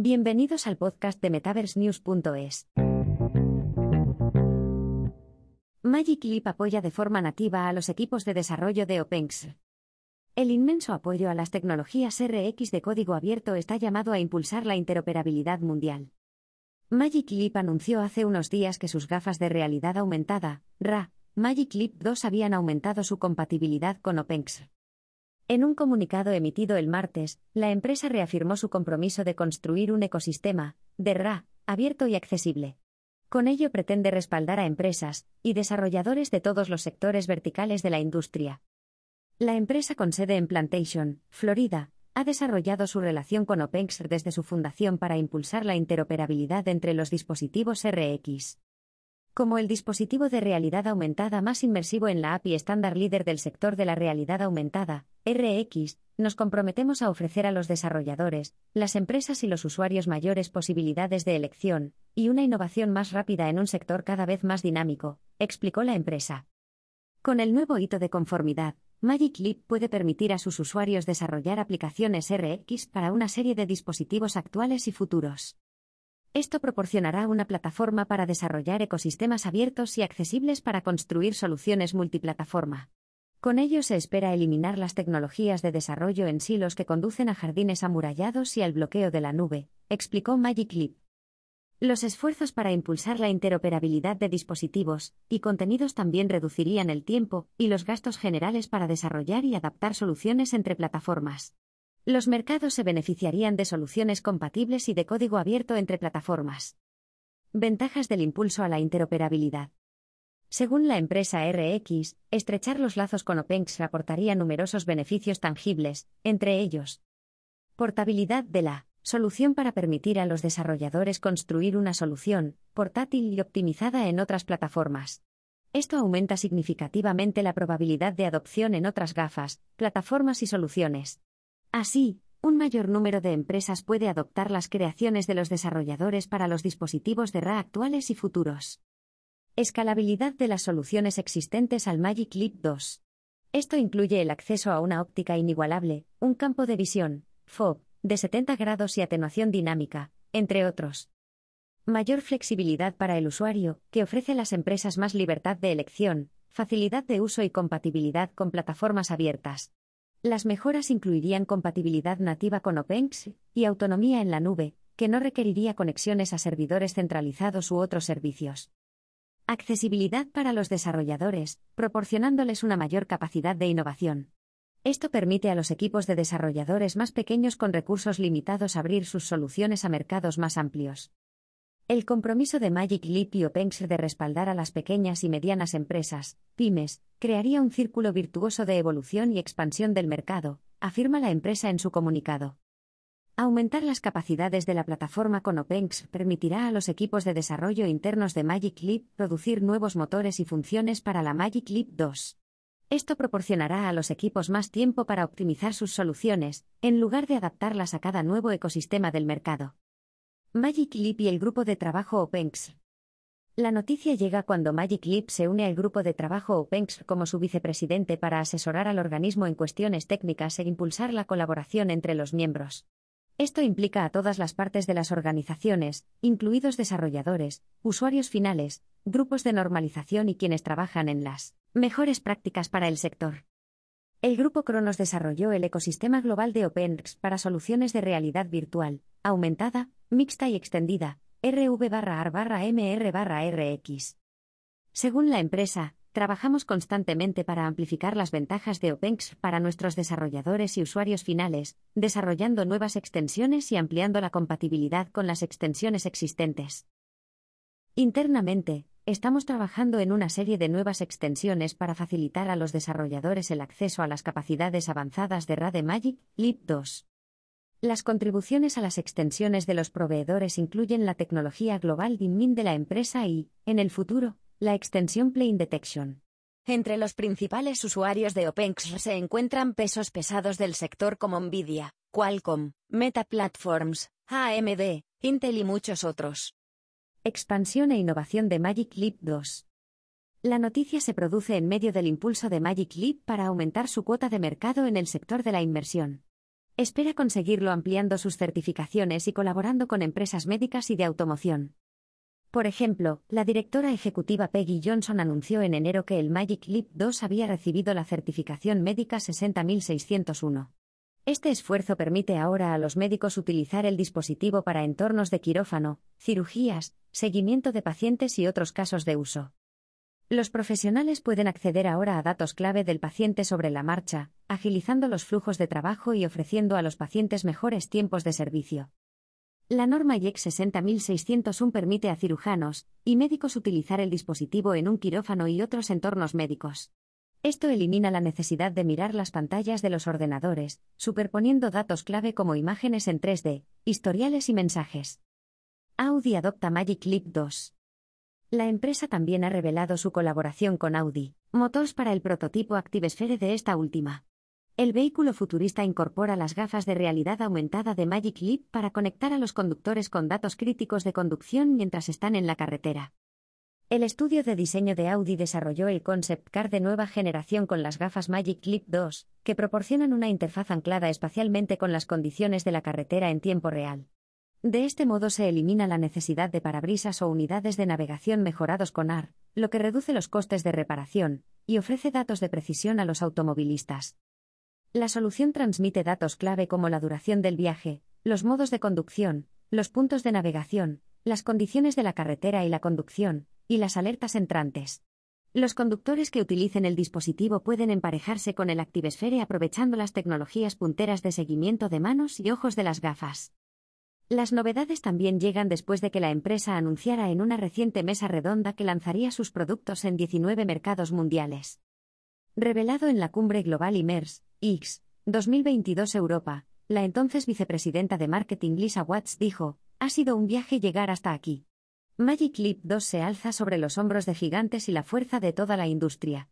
Bienvenidos al podcast de MetaverseNews.es. Magic Leap apoya de forma nativa a los equipos de desarrollo de OpenX. El inmenso apoyo a las tecnologías RX de código abierto está llamado a impulsar la interoperabilidad mundial. Magic Leap anunció hace unos días que sus gafas de realidad aumentada, RA, Magic Leap 2 habían aumentado su compatibilidad con OpenX. En un comunicado emitido el martes, la empresa reafirmó su compromiso de construir un ecosistema, de RA, abierto y accesible. Con ello pretende respaldar a empresas y desarrolladores de todos los sectores verticales de la industria. La empresa con sede en Plantation, Florida, ha desarrollado su relación con OpenX desde su fundación para impulsar la interoperabilidad entre los dispositivos RX. Como el dispositivo de realidad aumentada más inmersivo en la API estándar líder del sector de la realidad aumentada, RX, nos comprometemos a ofrecer a los desarrolladores, las empresas y los usuarios mayores posibilidades de elección, y una innovación más rápida en un sector cada vez más dinámico, explicó la empresa. Con el nuevo hito de conformidad, Magic Leap puede permitir a sus usuarios desarrollar aplicaciones RX para una serie de dispositivos actuales y futuros. Esto proporcionará una plataforma para desarrollar ecosistemas abiertos y accesibles para construir soluciones multiplataforma. Con ello se espera eliminar las tecnologías de desarrollo en silos que conducen a jardines amurallados y al bloqueo de la nube, explicó Magic Leap. Los esfuerzos para impulsar la interoperabilidad de dispositivos y contenidos también reducirían el tiempo y los gastos generales para desarrollar y adaptar soluciones entre plataformas. Los mercados se beneficiarían de soluciones compatibles y de código abierto entre plataformas. Ventajas del impulso a la interoperabilidad. Según la empresa RX, estrechar los lazos con OpenX aportaría numerosos beneficios tangibles, entre ellos, portabilidad de la solución para permitir a los desarrolladores construir una solución portátil y optimizada en otras plataformas. Esto aumenta significativamente la probabilidad de adopción en otras gafas, plataformas y soluciones. Así, un mayor número de empresas puede adoptar las creaciones de los desarrolladores para los dispositivos de RA actuales y futuros. Escalabilidad de las soluciones existentes al Magic Leap 2. Esto incluye el acceso a una óptica inigualable, un campo de visión, FOB, de 70 grados y atenuación dinámica, entre otros. Mayor flexibilidad para el usuario, que ofrece a las empresas más libertad de elección, facilidad de uso y compatibilidad con plataformas abiertas. Las mejoras incluirían compatibilidad nativa con OpenX y autonomía en la nube, que no requeriría conexiones a servidores centralizados u otros servicios. Accesibilidad para los desarrolladores, proporcionándoles una mayor capacidad de innovación. Esto permite a los equipos de desarrolladores más pequeños con recursos limitados abrir sus soluciones a mercados más amplios. El compromiso de Magic Leap y de respaldar a las pequeñas y medianas empresas, pymes, crearía un círculo virtuoso de evolución y expansión del mercado, afirma la empresa en su comunicado. Aumentar las capacidades de la plataforma con OpenX permitirá a los equipos de desarrollo internos de Magic Leap producir nuevos motores y funciones para la Magic Leap 2. Esto proporcionará a los equipos más tiempo para optimizar sus soluciones, en lugar de adaptarlas a cada nuevo ecosistema del mercado. Magic Leap y el grupo de trabajo OpenX. La noticia llega cuando Magic Leap se une al grupo de trabajo OpenX como su vicepresidente para asesorar al organismo en cuestiones técnicas e impulsar la colaboración entre los miembros. Esto implica a todas las partes de las organizaciones, incluidos desarrolladores, usuarios finales, grupos de normalización y quienes trabajan en las mejores prácticas para el sector. El grupo Cronos desarrolló el ecosistema global de OpenX para soluciones de realidad virtual, aumentada, mixta y extendida, RV barra AR barra MR barra RX. Según la empresa, trabajamos constantemente para amplificar las ventajas de OpenX para nuestros desarrolladores y usuarios finales, desarrollando nuevas extensiones y ampliando la compatibilidad con las extensiones existentes. Internamente, estamos trabajando en una serie de nuevas extensiones para facilitar a los desarrolladores el acceso a las capacidades avanzadas de RAD Magic Leap 2. Las contribuciones a las extensiones de los proveedores incluyen la tecnología global DIMMIN de la empresa y, en el futuro, la extensión Plane Detection. Entre los principales usuarios de OpenX se encuentran pesos pesados del sector como Nvidia, Qualcomm, Meta Platforms, AMD, Intel y muchos otros. Expansión e innovación de Magic Leap 2. La noticia se produce en medio del impulso de Magic Leap para aumentar su cuota de mercado en el sector de la inmersión. Espera conseguirlo ampliando sus certificaciones y colaborando con empresas médicas y de automoción. Por ejemplo, la directora ejecutiva Peggy Johnson anunció en enero que el Magic Leap 2 había recibido la certificación médica 60601. Este esfuerzo permite ahora a los médicos utilizar el dispositivo para entornos de quirófano, cirugías, seguimiento de pacientes y otros casos de uso. Los profesionales pueden acceder ahora a datos clave del paciente sobre la marcha, agilizando los flujos de trabajo y ofreciendo a los pacientes mejores tiempos de servicio. La norma IEC 60601 permite a cirujanos y médicos utilizar el dispositivo en un quirófano y otros entornos médicos. Esto elimina la necesidad de mirar las pantallas de los ordenadores, superponiendo datos clave como imágenes en 3D, historiales y mensajes. Audi adopta Magic Leap 2. La empresa también ha revelado su colaboración con Audi Motors para el prototipo ActiveSphere de esta última. El vehículo futurista incorpora las gafas de realidad aumentada de Magic Leap para conectar a los conductores con datos críticos de conducción mientras están en la carretera. El estudio de diseño de Audi desarrolló el concept car de nueva generación con las gafas Magic Leap 2, que proporcionan una interfaz anclada espacialmente con las condiciones de la carretera en tiempo real. De este modo se elimina la necesidad de parabrisas o unidades de navegación mejorados con AR, lo que reduce los costes de reparación y ofrece datos de precisión a los automovilistas. La solución transmite datos clave como la duración del viaje, los modos de conducción, los puntos de navegación, las condiciones de la carretera y la conducción, y las alertas entrantes. Los conductores que utilicen el dispositivo pueden emparejarse con el ActiveSphere aprovechando las tecnologías punteras de seguimiento de manos y ojos de las gafas. Las novedades también llegan después de que la empresa anunciara en una reciente mesa redonda que lanzaría sus productos en 19 mercados mundiales. Revelado en la cumbre global IMERS, X, 2022 Europa, la entonces vicepresidenta de marketing Lisa Watts dijo, ha sido un viaje llegar hasta aquí. Magic Leap 2 se alza sobre los hombros de gigantes y la fuerza de toda la industria.